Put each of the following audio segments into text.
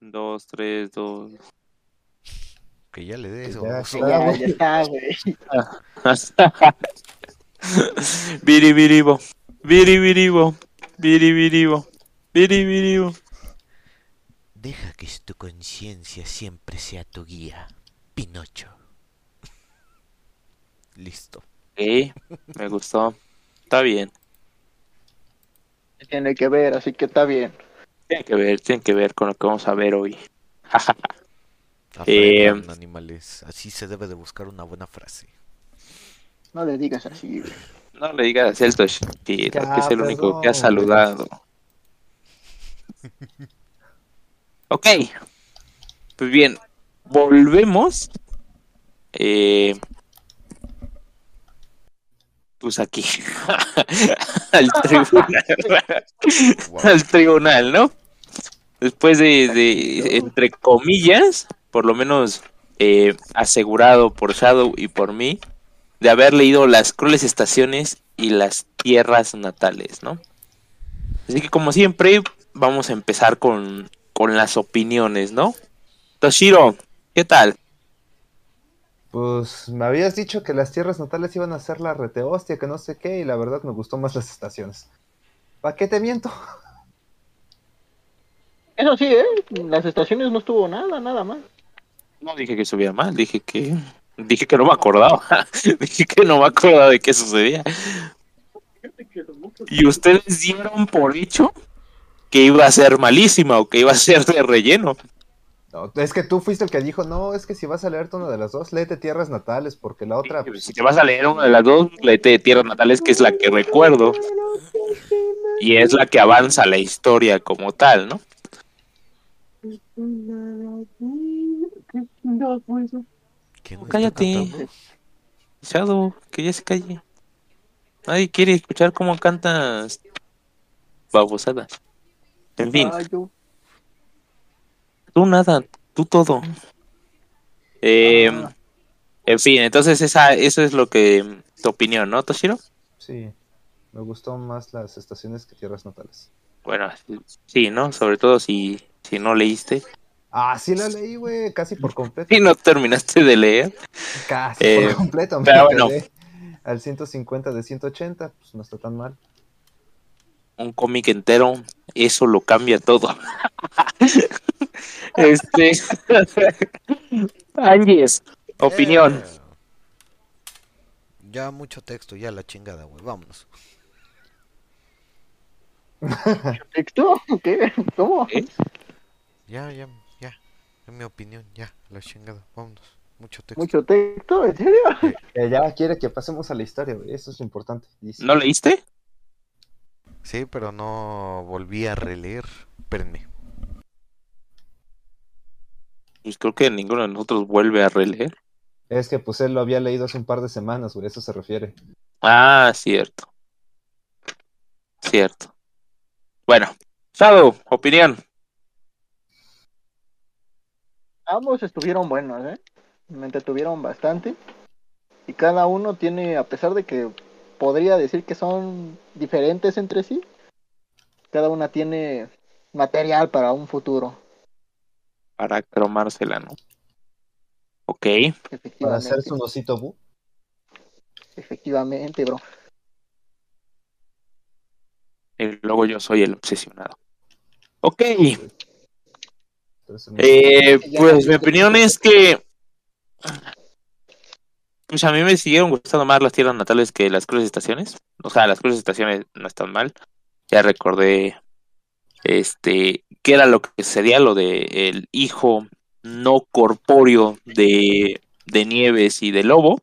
Dos, tres, dos. Que ya le dé eso. Ya, está, güey. Biribiribo. Biribiribo. Biribiribo. Biribiribo. Deja que tu conciencia siempre sea tu guía. Pinocho. Listo. Ok, me gustó. Está bien. Tiene que ver, así que está bien. Tiene que ver, tiene que ver con lo que vamos a ver hoy. Eh, animales. Así se debe de buscar una buena frase. No le digas así, güey. no le digas a Celto Shitira, Ya, que es el único que ha saludado. Ok. Pues bien, volvemos. Eh, pues aquí. al tribunal. Wow. al tribunal, ¿no? Después de, de, entre comillas, por lo menos eh, asegurado por Shadow y por mí, de haber leído las crueles estaciones y las tierras natales, ¿no? Así que como siempre, vamos a empezar con, con las opiniones, ¿no? Toshiro, ¿qué tal? Pues me habías dicho que las tierras natales iban a ser la rete hostia, que no sé qué, y la verdad me gustó más las estaciones. ¿Para qué te miento? Eso sí, ¿eh? Las estaciones no estuvo nada, nada más. No dije que estuviera mal, dije que dije que no me acordaba. dije que no me acordaba de qué sucedía. Y ustedes dieron por hecho que iba a ser malísima o que iba a ser de relleno. No, es que tú fuiste el que dijo, no, es que si vas a leerte una de las dos, léete tierras natales, porque la otra... Si te vas a leer una de las dos, léete de Tierras Natales, que es la que recuerdo. Y es la que avanza la historia como tal, ¿no? ¿Quién está Cállate. Shadow, que ya se calle. Nadie quiere escuchar cómo cantas babosadas. En fin. Ah, yo- Tú nada, tú todo. Eh, Ah. En fin, entonces esa, eso es lo que tu opinión, ¿no, Toshiro? Sí, me gustó más las estaciones que tierras natales. Bueno, sí, ¿no? Sobre todo si, si no leíste. Ah, sí la leí, güey, casi por completo. Si no terminaste de leer. Casi Eh, por completo. Me pero bueno. al 150 de 180, pues no está tan mal. Un cómic entero, eso lo cambia todo. este. Ángeles, opinión. Eh, Ya mucho texto, ya la chingada, güey. Vámonos. ¿Texto? ¿Qué? ¿Cómo? ¿Eh? Ya, ya, ya. En mi opinión, ya, la chingada. Vámonos. Mucho texto. ¿Mucho texto? ¿En serio? Que ya quiere que pasemos a la historia, güey, eso es lo importante. Dice. ¿No leíste? Sí, pero no volví a releer. Espérenme. Pues creo que ninguno de nosotros vuelve a releer. Es que pues él lo había leído hace un par de semanas, güey, eso se refiere. Ah, cierto. Cierto. Bueno, Shadow, opinión. Ambos estuvieron buenos, ¿eh? Me entretuvieron bastante. Y cada uno tiene, a pesar de que podría decir que son diferentes entre sí, cada una tiene material para un futuro, Para cromársela, ¿no? Ok. Para hacer su osito bu. Efectivamente, bro. Y luego yo soy el obsesionado. Ok. Entonces, Eh, pues mi opinión es que. Pues a mí me siguieron gustando más las tierras natales que las cruces estaciones. O sea, las cruces estaciones no están mal. Ya recordé. Este. ¿Qué era lo que sería lo de el hijo no corpóreo de, de Nieves y de Lobo?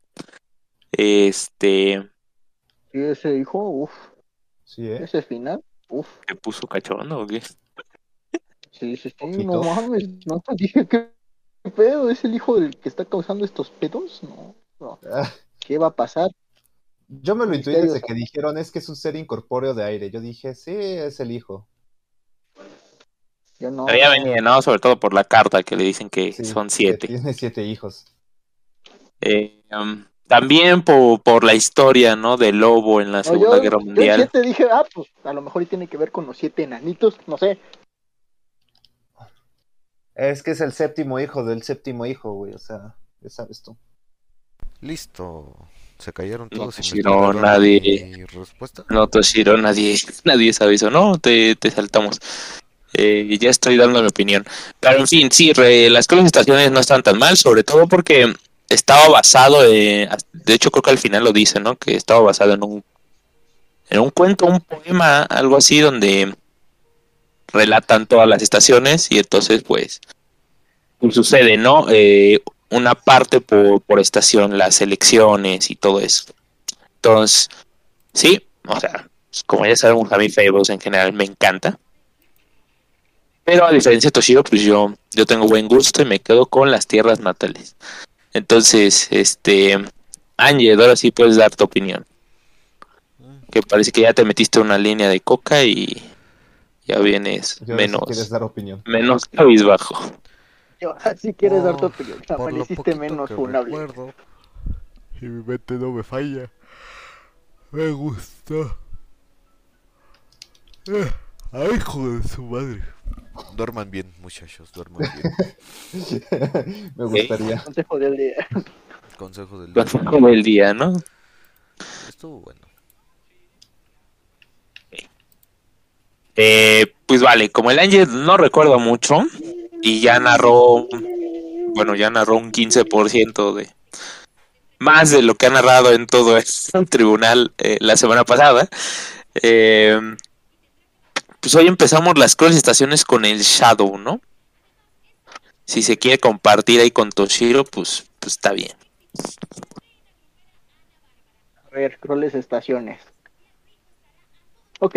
Este. Y ese hijo, uff, Sí, ¿eh? ese final, uff, ¿Me puso cachondo o qué? Sí, sí, sí, Poquito. no mames, no te dije qué pedo, es el hijo del que está causando estos pedos, no, no, Ah, ¿qué va a pasar? Yo me lo intuí desde que dijeron es que es un ser incorpóreo de aire. Yo dije, sí, es el hijo. Yo no, Había venido, ¿no? Sobre todo por la carta que le dicen que Sí, son que siete. Tiene siete hijos. Eh, um, también por, por la historia, ¿no? Del lobo en la No, Segunda yo, Guerra yo Mundial. en siete dije, ah, pues a lo mejor tiene que ver con los siete enanitos, no sé, Es que es el séptimo hijo del séptimo hijo, güey. O sea, ya sabes tú. Listo. Se cayeron No, todos Toshiro, toca dar nadie- respuesta. No, Toshiro, nadie, nadie sabe eso, ¿no? Te, te saltamos. Eh, ya estoy dando mi opinión. Pero en fin, sí, re- las estaciones no están tan mal, sobre todo porque estaba basado, en- de hecho creo que al final lo dice, ¿no? Que estaba basado en un, en un cuento, un poema, algo así, donde relatan todas las estaciones y entonces pues, pues sucede, ¿no? Eh, una parte por, por estación, las elecciones y todo eso. Entonces, sí, o sea, como ya sabemos, a mí Fables en general me encanta. Pero a diferencia de Toshiro, pues yo, yo tengo buen gusto y me quedo con las tierras natales. Entonces, este, Ángel, ahora sí puedes dar tu opinión. Que parece que ya te metiste una línea de coca y ya vienes Yo menos, si quieres dar opinión. menos cabizbajo. Yo, si quieres dar tu opinión, poquito menos que funable. recuerdo, y mi mente no me falla. Me gustó. Eh, Ay, hijo de su madre. Duerman bien, muchachos, duerman bien. Me gustaría. Consejo del día. Consejo del día. Como el día, ¿no? Estuvo bueno. Eh, pues vale, como el Ángel no recuerdo mucho y ya narró, bueno, ya narró un 15% de más de lo que ha narrado en todo el tribunal eh, la semana pasada. eh, pues hoy empezamos las estaciones con el Shadow, ¿no? Si se quiere compartir ahí con Toshiro, pues, pues está bien. A ver, Estaciones. Ok.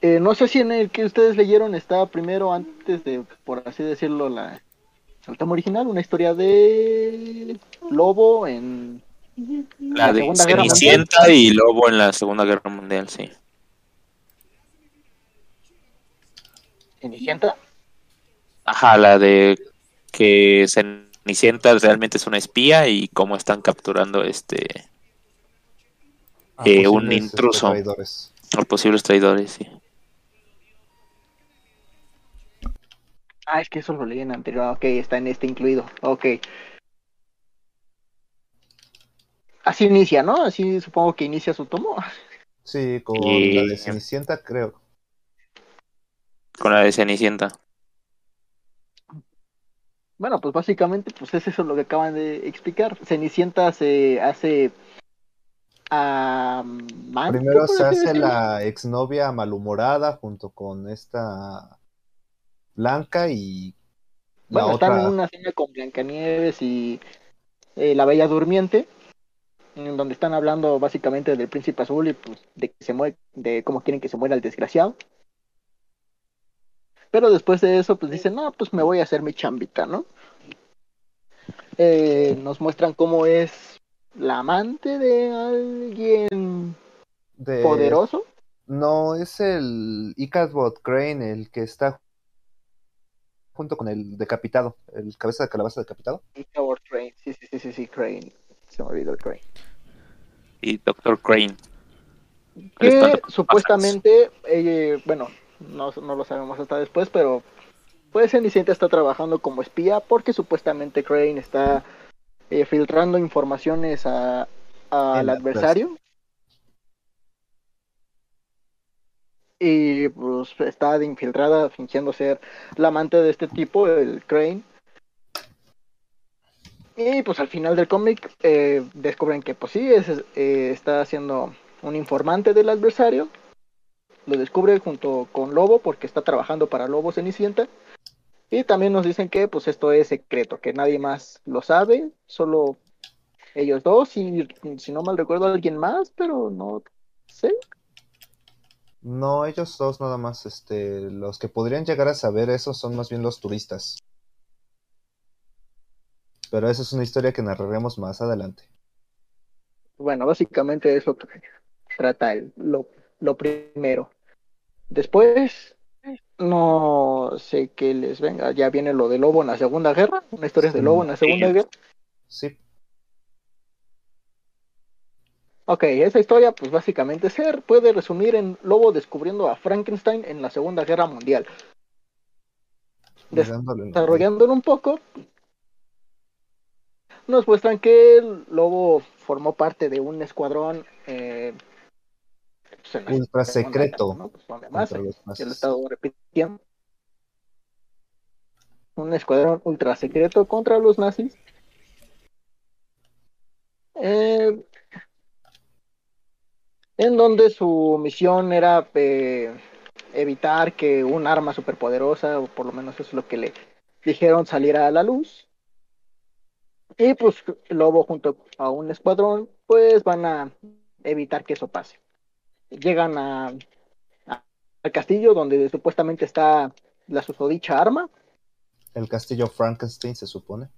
Eh, no sé si en el que ustedes leyeron está primero, antes de, por así decirlo, la el original, una historia de Lobo en La de Segunda Guerra Mundial. Cenicienta y Lobo en la Segunda Guerra Mundial, sí. Cenicienta. Ajá, la de que Cenicienta realmente es una espía y cómo están capturando este Eh, un intruso. traidores. a posibles traidores, sí. Ah, es que eso lo leí en anterior. Ok, está en este incluido. Ok. Así inicia, ¿no? Así supongo que inicia su tomo. Sí, con Y- la de Cenicienta, creo. Con la de Cenicienta. Bueno, pues básicamente, pues es eso lo que acaban de explicar. Cenicienta se hace a Primero se hace la exnovia malhumorada junto con esta Blanca y la Bueno, otra. están en una cena con Blancanieves y eh, la Bella Durmiente, en donde están hablando básicamente del Príncipe Azul y pues de que se muere, de cómo quieren que se muera el desgraciado. Pero después de eso, pues dicen, no, pues me voy a hacer mi chambita, ¿no? Eh, nos muestran cómo es la amante de alguien de- poderoso. No, es el Ichabod Crane el que está junto con el decapitado, el cabeza de calabaza decapitado. Y Howard Crane, sí, sí, sí, sí, sí, Crane. Se me olvidó el Crane. Y Doctor Crane. que supuestamente, eh, bueno, no, no lo sabemos hasta después, pero pues Cenicienta está trabajando como espía porque supuestamente Crane está eh, filtrando informaciones a, al adversario. Y pues está de infiltrada fingiendo ser la amante de este tipo, el Crane. Y pues al final del cómic eh, descubren que pues sí, es, eh, está siendo un informante del adversario. Lo descubre junto con Lobo porque está trabajando para Lobo Cenicienta. Y también nos dicen que pues esto es secreto, que nadie más lo sabe, solo ellos dos y si no mal recuerdo alguien más, pero no sé. No, ellos dos nada más, este, los que podrían llegar a saber eso son más bien los turistas. Pero esa es una historia que narraremos más adelante. Bueno, básicamente es lo que trata el, lo, lo primero. Después, no sé qué les venga. Ya viene lo de Lobo en la Segunda Guerra. Una historia de Lobo en la Segunda Sí. Guerra. Sí, Ok, esa historia, pues básicamente se puede resumir en Lobo descubriendo a Frankenstein en la Segunda Guerra Mundial. Desarrollándolo un poco, nos muestran que el lobo formó parte de un escuadrón eh, pues, Ultra secreto. Pues, donde más, contra los ya nazis. lo he estado repitiendo. Un escuadrón ultra secreto contra los nazis. Eh, en donde su misión era eh, evitar que un arma superpoderosa, o por lo menos eso es lo que le dijeron, saliera a la luz. Y pues Lobo junto a un escuadrón, pues van a evitar que eso pase. Llegan a, a- al castillo donde supuestamente está la susodicha arma, El castillo Frankenstein se supone.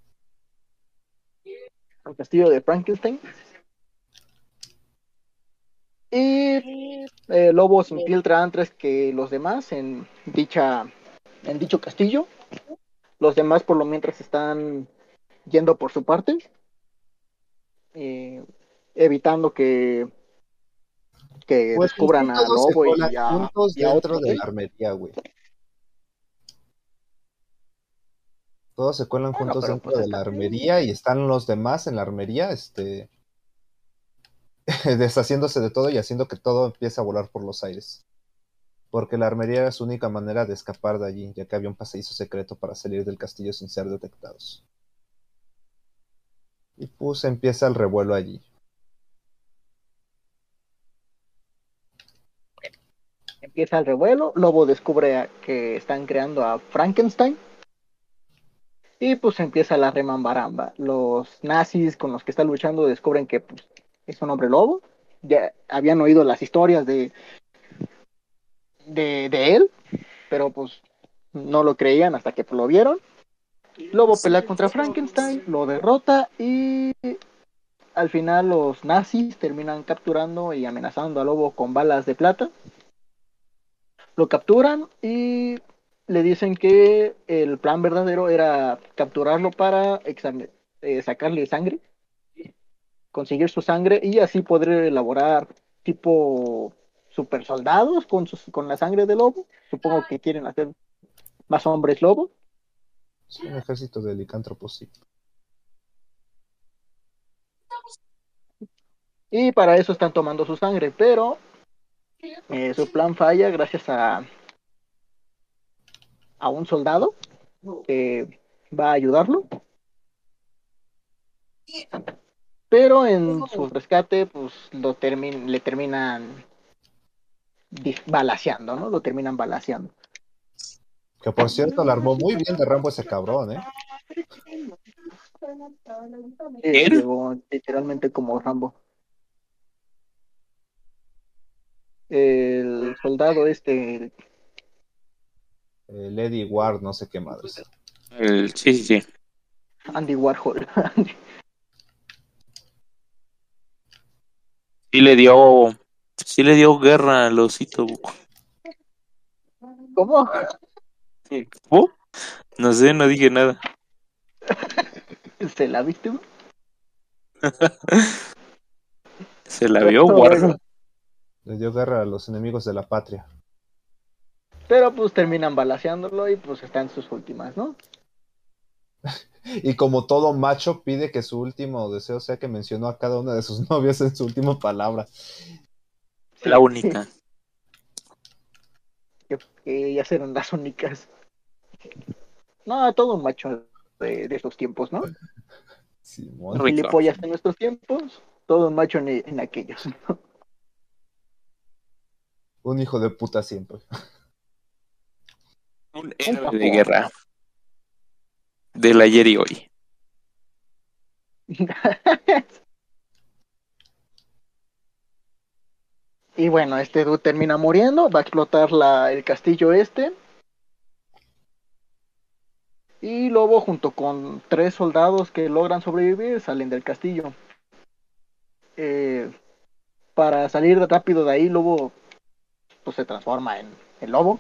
al castillo de Frankenstein. Y eh, Lobo se infiltra antes que los demás en dicha en dicho castillo. Los demás por lo mientras están yendo por su parte, eh, evitando que que Pues, descubran a todos se Lobo y a, juntos y a dentro otros, de la armería, güey. Todos se cuelan Bueno, juntos dentro pues, de la armería y están los demás en la armería, este, deshaciéndose de todo y haciendo que todo empiece a volar por los aires. Porque la armería era su única manera de escapar de allí, ya que había un pasadizo secreto para salir del castillo sin ser detectados. Y pues empieza el revuelo allí. empieza el revuelo, Lobo descubre que están creando a Frankenstein y pues empieza la remambaramba. Los nazis con los que está luchando descubren que pues, es un hombre lobo, ya habían oído las historias de, de, de él, pero pues no lo creían hasta que lo vieron. Lobo pelea contra Frankenstein, lo derrota y al final los nazis terminan capturando y amenazando a Lobo con balas de plata. Lo capturan y le dicen que el plan verdadero era capturarlo para eh, sacarle sangre, conseguir su sangre y así poder elaborar tipo super soldados con, sus- con la sangre de lobo. Supongo que quieren hacer más hombres lobo. Sí, un ejército de licántropos, sí. Y para eso están tomando su sangre, pero eh, su plan falla gracias a, a un soldado que va a ayudarlo. Pero en su rescate, pues lo termin le terminan balaceando, ¿no? Lo terminan balaceando. Que por cierto, la armó muy bien de Rambo ese cabrón, ¿eh? Eh, literalmente como Rambo. El soldado este, El Eddie Ward, no sé qué madres. El, sí, sí, sí. Andy Warhol. Sí le dio, sí le dio guerra al osito. ¿Cómo? ¿Cómo? No sé, no dije nada. ¿Se la viste? Se la vio guarda. Le dio guerra a los enemigos de la patria. Pero pues terminan balaceándolo y pues está en sus últimas, ¿no? Y como todo macho, pide que su último deseo sea que mencionó a cada una de sus novias en su última palabra. La única. Que, que ellas eran las únicas. No, todo un macho de, de estos tiempos, ¿no? Simón. Rico. Gilipollas en nuestros tiempos, todo un macho en, en aquellos. Un hijo de puta siempre. Un héroe de guerra. Del ayer y hoy. y bueno, este dude termina muriendo, va a explotar la, el castillo este. Y Lobo junto con tres soldados que logran sobrevivir salen del castillo. Eh, para salir rápido de ahí, Lobo pues, se transforma en, en lobo.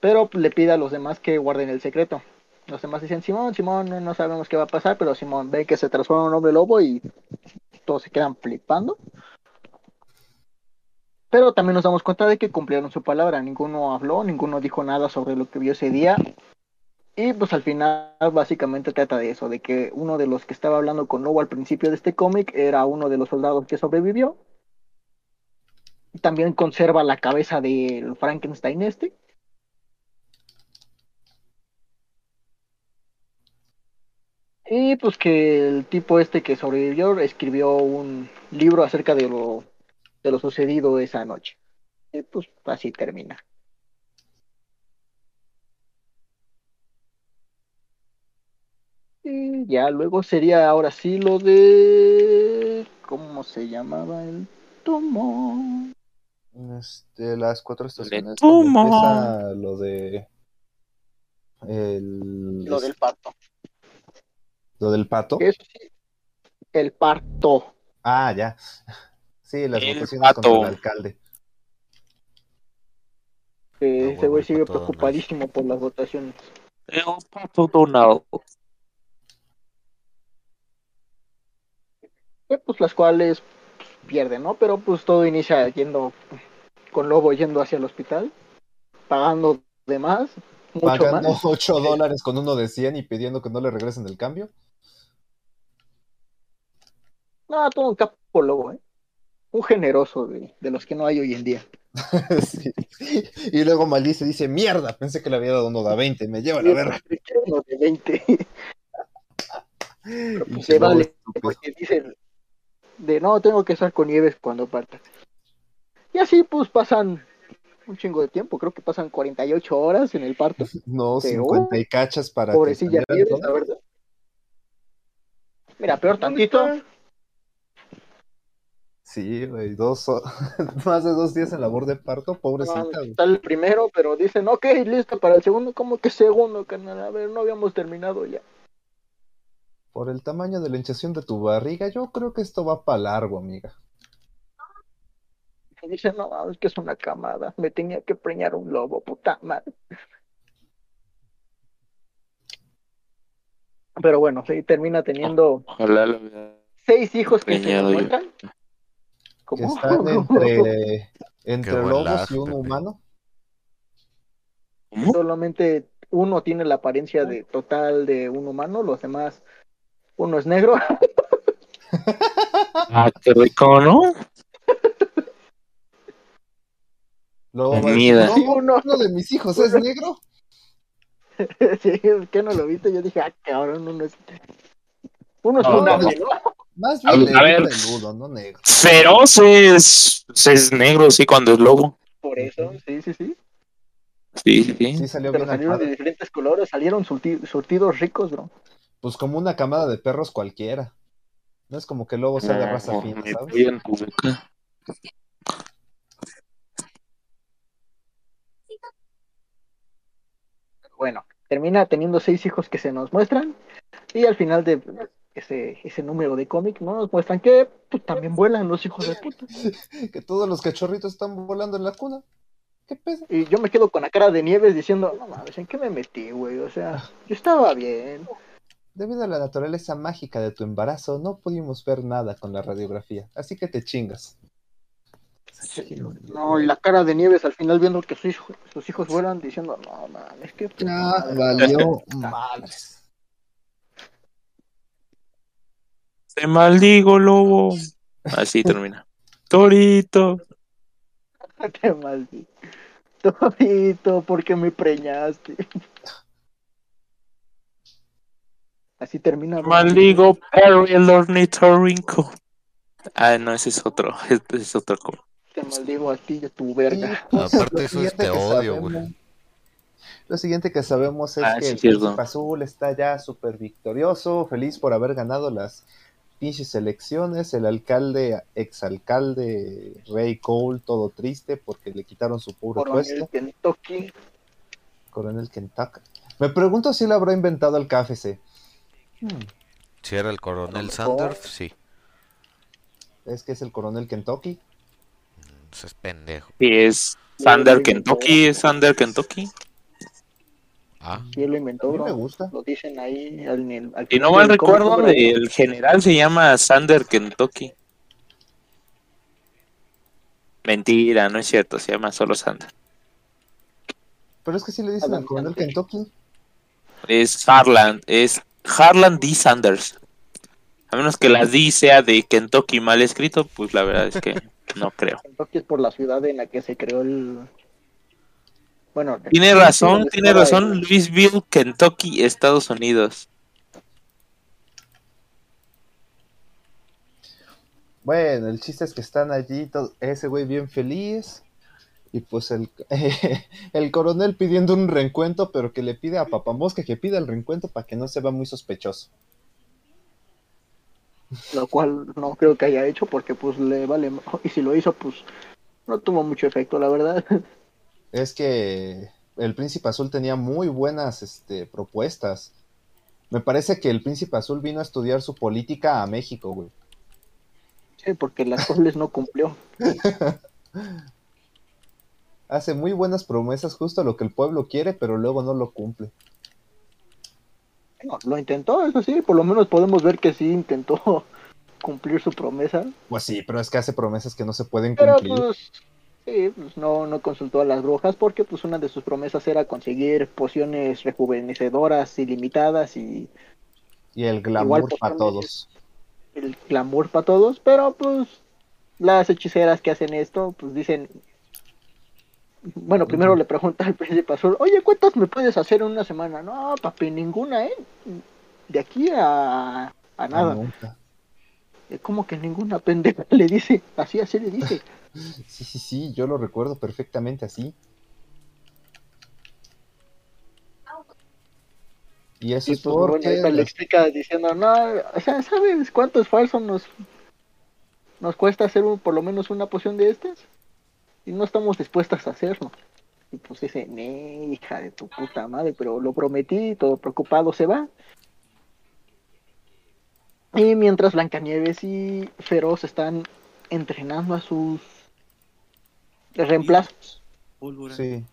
Pero le pide a los demás que guarden el secreto. Los demás dicen, Simón, Simón, no, no sabemos qué va a pasar, pero Simón ve que se transforma en un hombre lobo y todos se quedan flipando. Pero también nos damos cuenta de que cumplieron su palabra. Ninguno habló, ninguno dijo nada sobre lo que vio ese día. Y pues al final básicamente trata de eso, de que uno de los que estaba hablando con Lobo al principio de este cómic era uno de los soldados que sobrevivió. También conserva la cabeza del Frankenstein este. Y pues que el tipo este que sobrevivió escribió un libro acerca de lo, de lo sucedido esa noche. Y pues así termina. Y ya luego sería ahora sí lo de... ¿Cómo se llamaba el tomo? Este, las cuatro estaciones. empieza lo de. El, Lo del parto. Lo del pato. Eso sí, el parto. Ah, ya. Sí, las El votaciones pato. contra el alcalde. Ah, ese güey sigue Donald. preocupadísimo por las votaciones. El pato Donald. Eh, pues las cuales pues, pierden, ¿no? Pero pues todo inicia yendo con Lobo yendo hacia el hospital, pagando de más, mucho Pagando más. 8 dólares con uno de 100 y pidiendo que no le regresen el cambio. No, todo un capo Lobo, ¿eh? Un generoso de, de los que no hay hoy en día. Sí. Y luego maldice, dice, mierda, pensé que le había dado uno de 20, me lleva la verga. Uno de 20. Y Se vale, estúpido. porque dicen de no, tengo que estar con Nieves cuando parta. Y así pues pasan un chingo de tiempo, creo que pasan 48 horas en el parto. No, Pero, 50 y cachas para que Pobrecilla Nieves, la verdad. Mira, peor tantito. Sí, güey, dos, más de dos días en labor de parto, pobrecita. No, está el primero, pero dicen, ok, listo para el segundo. ¿Cómo que segundo, carnal? A ver, no habíamos terminado ya. Por el tamaño de la hinchación de tu barriga, yo creo que esto va para largo, amiga. Y dicen, no, es que es una camada. Me tenía que preñar un lobo, puta madre. Pero bueno, sí, termina teniendo Ojalá lo seis hijos que se yo. Que ¿Cómo? están entre, entre lobos lag, y un Pepe. humano. ¿Cómo? Solamente uno tiene la apariencia de total de un humano, los demás, uno es negro. Ah, qué rico, ¿no? Comida. "No, uno. uno de mis hijos es negro. sí, ¿qué no lo viste? Yo dije, ah, cabrón, uno es. Uno es No, un no. ¿no? Más A bien ver, a negro ver. peludo, no negro. Feroz es, es negro, sí, cuando es lobo. Por eso, sí, sí, sí. Sí, sí, sí. Salió Pero bien salieron de diferentes colores, salieron surti- surtidos ricos, bro. Pues como una camada de perros cualquiera. No es como que el lobo sea de raza No, fina, ¿sabes? voy en tu boca. Bueno, termina teniendo seis hijos que se nos muestran. Y al final de ese, ese número de cómic, ¿no? Nos muestran que pues, también vuelan los hijos de puta. Que todos los cachorritos están volando en la cuna. ¿Qué pedo? Y yo me quedo con la cara de Nieves diciendo, no mames, ¿en qué me metí, güey? O sea, yo estaba bien. Debido a la naturaleza mágica de tu embarazo, no pudimos ver nada con la radiografía, así que te chingas. No, y la cara de Nieves al final viendo que sus hijos, sus hijos vuelan diciendo, no mames, qué puta Ya madre". valió madres. Te maldigo, lobo. Así termina. Torito. Te maldito. Torito, ¿por qué me preñaste? Así termina. Te maldigo, Perry el ornitorrinco. Ah, no, ese es otro. Ese es otro. Te maldigo a ti y a tu verga. Aparte Lo eso es te odio, güey. Lo siguiente que sabemos es Ah, que sí, el azul está ya súper victorioso, feliz por haber ganado las pinches elecciones. El alcalde, exalcalde Ray Cole, todo triste porque le quitaron su pobre Coronel puesto. Kentucky. Coronel Kentucky. Me pregunto si lo habrá inventado el KFC. Hmm, Si era el coronel. Sanders, sí. es que es el coronel Kentucky. Es pendejo. Sí, es Thunder Kentucky. Es Thunder Kentucky. Ah, Y él lo A inventó, mí me bro. gusta. Lo dicen ahí al, al Si no mal recuerdo, bro. el general se llama Thunder Kentucky. Mentira, no es cierto, se llama solo Thunder. Pero es que sí le dicen al coronel. Kentucky. es Harlan, es Harlan D. Sanders. A menos que la D sea de Kentucky mal escrito, pues la verdad es que no creo. Kentucky es por la ciudad en la que se creó el. Bueno, Tiene razón, tiene razón, el- Louisville, Kentucky, Estados Unidos. Bueno, el chiste es que están allí, todo- ese güey bien feliz. Y pues el, el coronel pidiendo un reencuentro, pero que le pide a Papamosca que pida el reencuentro para que no se vea muy sospechoso. Lo cual no creo que haya hecho porque pues le vale. Y si lo hizo, pues no tuvo mucho efecto, la verdad. Es que el Príncipe Azul tenía muy buenas este, propuestas. Me parece que el Príncipe Azul vino a estudiar su política a México, güey. Sí, porque las cuales no cumplió. Hace muy buenas promesas, justo lo que el pueblo quiere, pero luego no lo cumple. No, lo intentó, eso sí, por lo menos podemos ver que sí intentó cumplir su promesa. Pues sí, pero es que hace promesas que no se pueden Pero cumplir. pues sí, pues no, no consultó a las brujas porque pues una de sus promesas era conseguir pociones rejuvenecedoras ilimitadas y Y el glamour para todos. el glamour para todos, pero pues las hechiceras que hacen esto pues dicen bueno, primero le pregunta al príncipe azul, oye, ¿cuántas me puedes hacer en una semana? No, papi, ninguna, ¿eh? De aquí a, a Ah, nada. nunca. ¿Cómo que ninguna pendeja? Le dice, así, así le dice. Sí, sí, sí, yo lo recuerdo perfectamente así. Y eso Y es pues bueno, porque ahorita le explica diciendo, no, o sea, ¿sabes cuánto esfuerzo nos, nos cuesta hacer un, por lo menos una poción de estas? Y no estamos dispuestas a hacerlo. Y pues dice, "Nee, hija de tu puta madre, pero lo prometí, todo preocupado se va. Y mientras Blancanieves y Feroz están entrenando a sus reemplazos. Sí,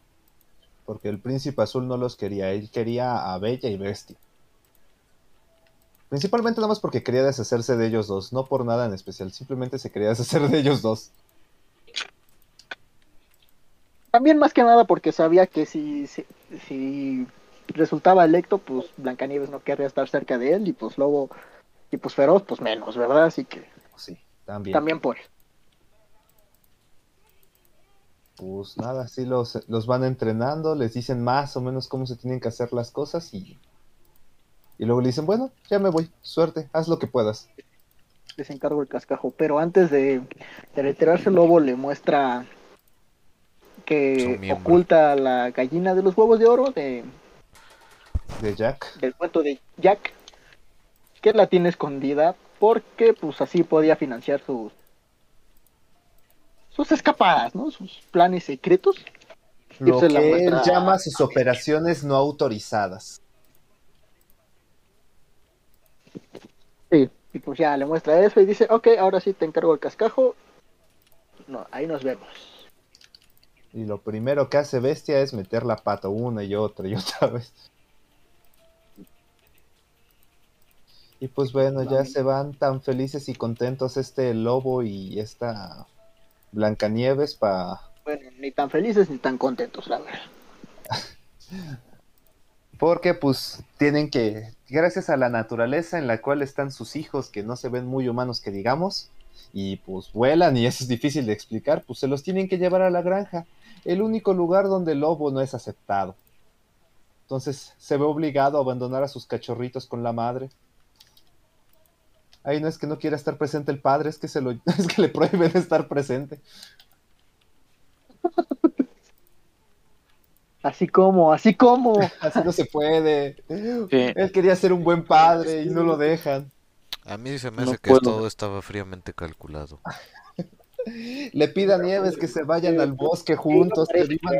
porque el príncipe azul no los quería, él quería a Bella y Bestia. Principalmente nada más porque quería deshacerse de ellos dos, no por nada en especial, simplemente se quería deshacer de ellos dos. También más que nada porque sabía que si, si, si resultaba electo, pues Blancanieves no querría estar cerca de él y pues Lobo y pues Feroz, pues menos, ¿verdad? Así que Sí, también. también por. Pues nada, así los, los van entrenando, les dicen más o menos cómo se tienen que hacer las cosas y, y luego le dicen, bueno, ya me voy, suerte, haz lo que puedas. les encargo el cascajo. Pero antes de, de retirarse, Lobo le muestra que oculta la gallina de los huevos de oro de, De Jack. del cuento de Jack, que la tiene escondida porque pues así podía financiar sus sus escapadas, ¿no? Sus planes secretos. Lo que él llama sus operaciones no autorizadas. Sí. Y pues ya le muestra eso y dice, ok, ahora sí te encargo el cascajo. No, ahí nos vemos. Y lo primero que hace Bestia es meter la pata una y otra y otra vez. Y pues bueno, ya se van tan felices y contentos este lobo y esta Blancanieves para... Bueno, ni tan felices ni tan contentos, la verdad. Porque pues tienen que, gracias a la naturaleza en la cual están sus hijos, que no se ven muy humanos que digamos, y pues vuelan y eso es difícil de explicar, pues se los tienen que llevar a la granja, el único lugar donde el lobo no es aceptado. Entonces se ve obligado a abandonar a sus cachorritos con la madre. Ahí no es que no quiera estar presente el padre, es que se lo, es que le prohíben estar presente. Así como, así como. Así no se puede. Sí. Él quería ser un buen padre y no lo dejan. A mí se me No hace que puedo. todo estaba fríamente calculado. Le pide a Nieves que se vayan al bosque juntos, que vivan,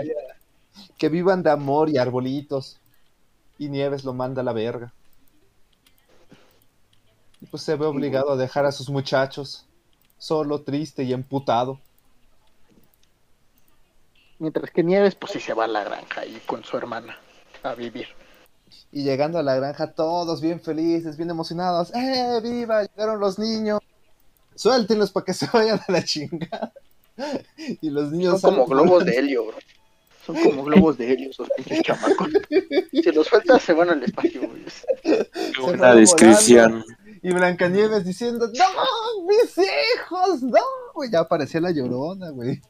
que vivan de amor y arbolitos. Y Nieves lo manda a la verga. Y pues se ve obligado a dejar a sus muchachos, solo, triste y emputado. Mientras que Nieves, pues sí se va a la granja ahí con su hermana a vivir. Y llegando a la granja, todos bien felices, bien emocionados. ¡Eh, viva! Llegaron los niños. Suéltenlos para que se vayan a la chingada. Y los niños Son como globos de helio, bro. Son como globos de helio esos pinches chamacos. Si los sueltas se van al espacio, güey. Buena descripción. Y Blancanieves diciendo, no, mis hijos, no, güey, ya aparecía la llorona, güey.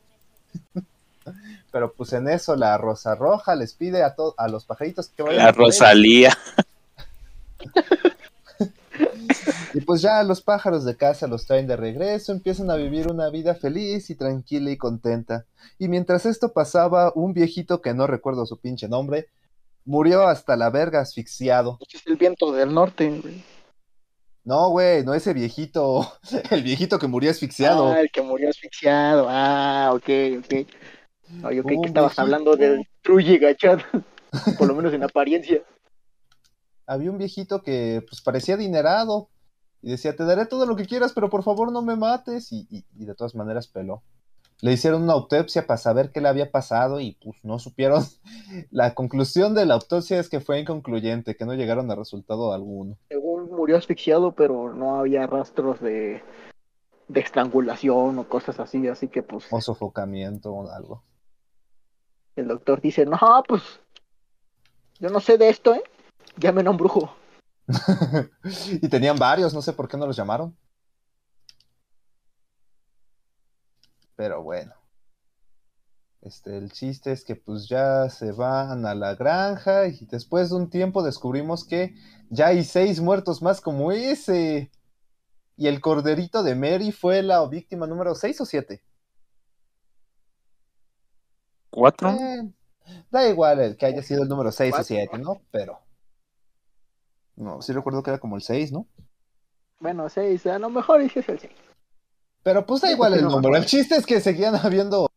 Pero pues en eso la Rosa Roja les pide a, to- a los pajaritos que vayan La a. Rosalía. Y pues ya los pájaros de casa los traen de regreso, empiezan a vivir una vida feliz y tranquila y contenta. Y mientras esto pasaba, un viejito que no recuerdo su pinche nombre, murió hasta la verga asfixiado. Es el viento del norte, güey. No, güey, no ese viejito, el viejito que murió asfixiado. Ah, el que murió asfixiado. Ah, ok, ok. No, yo creí que estabas viejito. hablando del Trulli Gachad. Por lo menos en apariencia. Había un viejito que pues parecía adinerado y decía, te daré todo lo que quieras, pero por favor no me mates. Y, y- y de todas maneras peló. Le hicieron una autopsia para saber qué le había pasado y pues no supieron. La conclusión de la autopsia es que fue inconcluyente, que no llegaron a resultado alguno. Según murió asfixiado, pero no había rastros de, de estrangulación o cosas así. Así que, pues, O sofocamiento o algo. el doctor dice: No, pues, yo no sé de esto, ¿eh? Llamen a un brujo. y tenían varios, no sé por qué no los llamaron. Pero bueno. Este, el chiste es que pues ya se van a la granja y después de un tiempo descubrimos que ya hay seis muertos más como ese. Y el corderito de Mary fue la víctima número seis o siete. ¿Cuatro? Eh, da igual el que haya sido el número seis o siete, ¿no? Pero... No, sí recuerdo que era como el seis, ¿no? Bueno, seis, a lo mejor ese es el seis. Pero pues da igual el no me número. El chiste es que seguían habiendo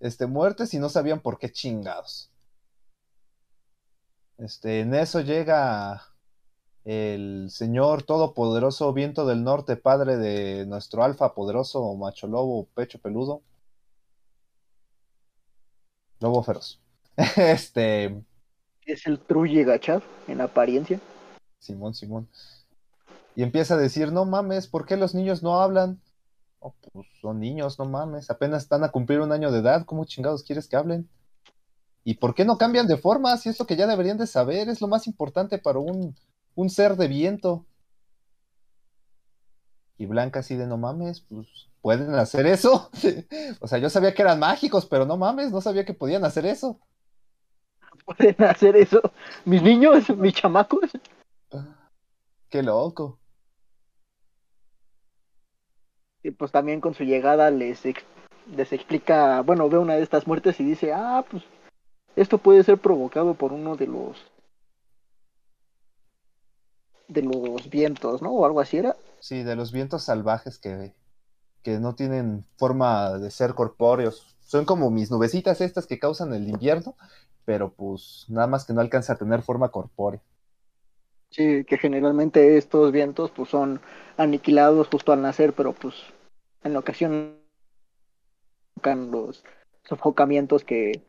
este, muertes y no sabían por qué chingados. Este, en eso llega el señor todopoderoso viento del norte, padre de nuestro alfa poderoso macho lobo, pecho peludo. Lobo feroz. Este, Es el Trulli Gachad en apariencia. Simón, Simón. Y empieza a decir, no mames, ¿por qué los niños no hablan? Oh, pues son niños, no mames, apenas están a cumplir un año de edad, ¿cómo chingados quieres que hablen? ¿Y por qué no cambian de forma? Si es lo que ya deberían de saber, es lo más importante para un, un ser de viento. Y Blanca así de no mames, pues pueden hacer eso. o sea, yo sabía que eran mágicos, pero no mames, no sabía que podían hacer eso. Pueden hacer eso. Mis niños, mis chamacos. Qué loco. Pues también con su llegada les explica, bueno, ve una de estas muertes y dice, ah, pues esto puede ser provocado por uno de los de los vientos, ¿no? O algo así era. Sí, de los vientos salvajes que, que no tienen forma de ser corpóreos. Son como mis nubecitas estas que causan el invierno, pero pues nada más que no alcanza a tener forma corpórea. Sí, que generalmente estos vientos pues son aniquilados justo al nacer, pero pues en ocasión los sofocamientos que,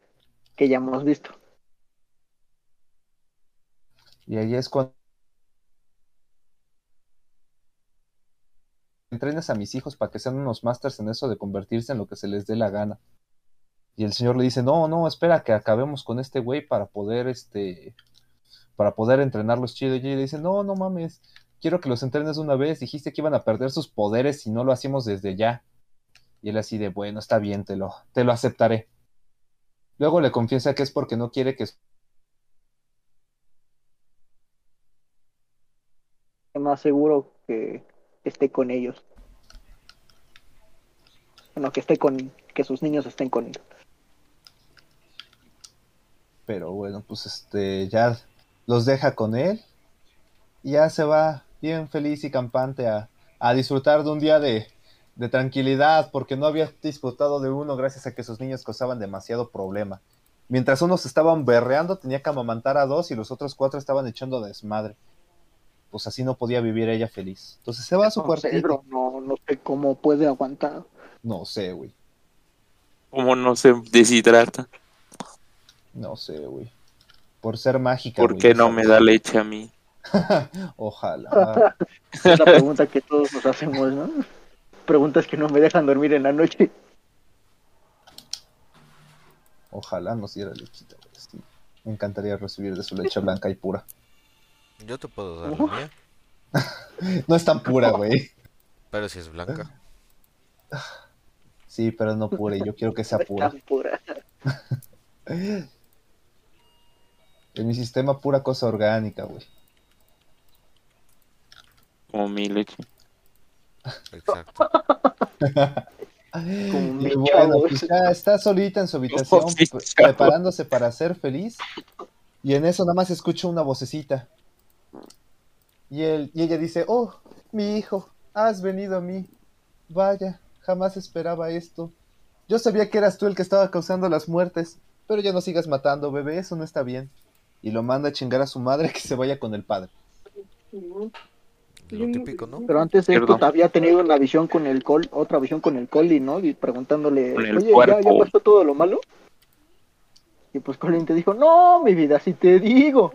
que ya hemos visto. Y ahí es cuando entrenas a mis hijos para que sean unos masters en eso de convertirse en lo que se les dé la gana. Y el señor le dice, no, no, espera que acabemos con este güey para poder, este, para poder entrenarlos chido. Y ella le dice, no, no mames, quiero que los entrenes una vez. Dijiste que iban a perder sus poderes si no lo hacíamos desde ya. Y él así de, bueno, está bien, te lo, te lo aceptaré. Luego le confiesa que es porque no quiere que más seguro que esté con ellos. Bueno, que esté con, que sus niños estén con él. Pero bueno, pues este ya los deja con él y ya se va bien feliz y campante a, a disfrutar de un día de, de tranquilidad porque no había disfrutado de uno gracias a que sus niños causaban demasiado problema. Mientras unos estaban berreando, tenía que amamantar a dos y los otros cuatro estaban echando desmadre. Pues así no podía vivir ella feliz. Entonces se va a su bro, no, no sé cómo puede aguantar. No sé, güey. ¿Cómo no se deshidrata? No sé, güey. Por ser mágica. ¿Por qué no me da leche a mí? Ojalá. Es la pregunta que todos nos hacemos, ¿no? Preguntas que no me dejan dormir en la noche. Ojalá nos diera lechita, güey, sí. Me encantaría recibir de su leche blanca y pura. Yo te puedo dar la mía, No es tan pura, güey. pero si es blanca. Sí, pero no pura, y yo quiero que sea pura. Está pura. En mi sistema, pura cosa orgánica, güey. Como mi leche. Exacto. Como Y mi bueno, pues ya está solita en su habitación, preparándose para ser feliz. Y en eso nada más escucha una vocecita. Y, él, y ella dice, oh, mi hijo, has venido a mí. Vaya, jamás esperaba esto. Yo sabía que eras tú el que estaba causando las muertes, pero ya no sigas matando, bebé, eso no está bien. Y lo manda a chingar a su madre que se vaya con el padre. Lo típico, ¿no? Pero antes esto había tenido una visión con el col, otra visión con el Colin, ¿no? Y preguntándole, oye, ¿ya, ya pasó todo lo malo? Y pues Colin te dijo, no, mi vida, si te digo.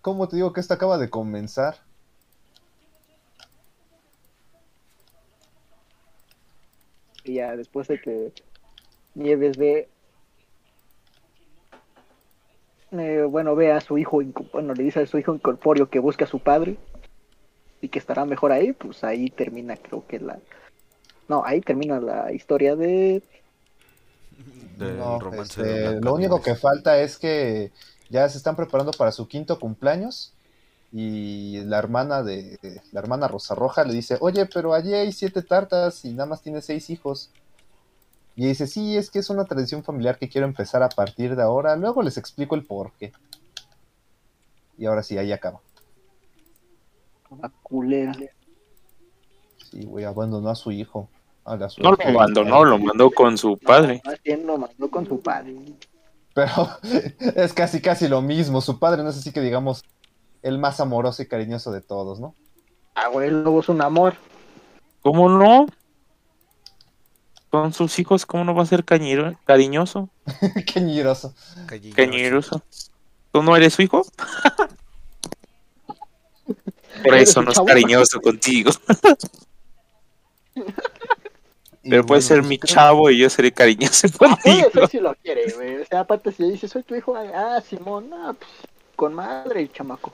¿Cómo te digo que esto acaba de comenzar? Y ya después de que Nieves ve, eh, bueno, ve a su hijo, bueno, le dice a su hijo incorpóreo que busque a su padre y que estará mejor ahí, pues ahí termina, creo que la... No, ahí termina la historia de... No, romance este, de lo único que falta es que ya se están preparando para su quinto cumpleaños y la hermana de la hermana Rosa Roja le dice, oye, pero allí hay siete tartas y nada más tiene seis hijos. Y dice, sí, es que es una tradición familiar que quiero empezar a partir de ahora. Luego les explico el por qué. Y ahora sí, ahí acaba. La culera. Sí, güey, abandonó a su hijo. A la No lo abandonó, lo mandó con su padre. Más bien lo mandó con su padre. Pero es casi casi lo mismo. Su padre no es así que digamos el más amoroso y cariñoso de todos, ¿no? Ah, güey, el lobo es un amor. ¿Cómo no? Con sus hijos, ¿cómo no va a ser cañero, cariñoso? Cariñoso. Cañeroso. ¿Tú no eres su hijo? Por ¿Eres eso no es cariñoso contigo. Pero puede ser pues mi chavo y yo seré cariñoso Ah, puede contigo. ser si lo quiere, güey. O sea, aparte si le dice, soy tu hijo, ah, Simón, ah, pues, con madre y chamaco.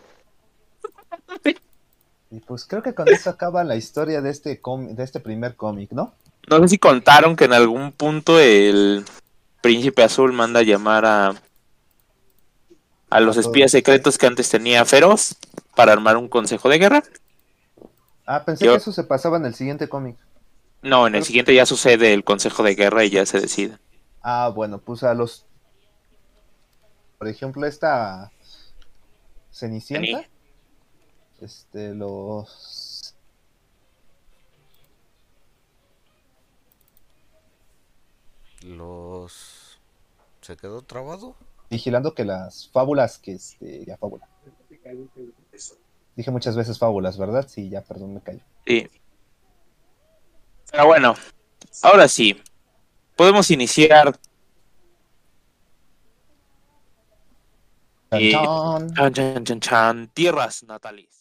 Y pues creo que con eso acaba la historia de este cómic- de este primer cómic, ¿no? No sé si contaron que en algún punto el príncipe azul manda a llamar a a los espías secretos que antes tenía Feroz para armar un consejo de guerra. Ah, pensé Yo- que eso se pasaba en el siguiente cómic. No, en el siguiente ya sucede el consejo de guerra y ya se decide. Ah, bueno, pues a los por ejemplo, esta Cenicienta Ceni. este los Los... ¿Se quedó trabado? vigilando que las fábulas que este ya fábula. Dije muchas veces fábulas, ¿verdad? Sí, ya, perdón, me callo. Sí. Pero bueno, ahora sí. Podemos iniciar. Chan, Eh, chan. Chan, chan, chan, chan, tierras natales.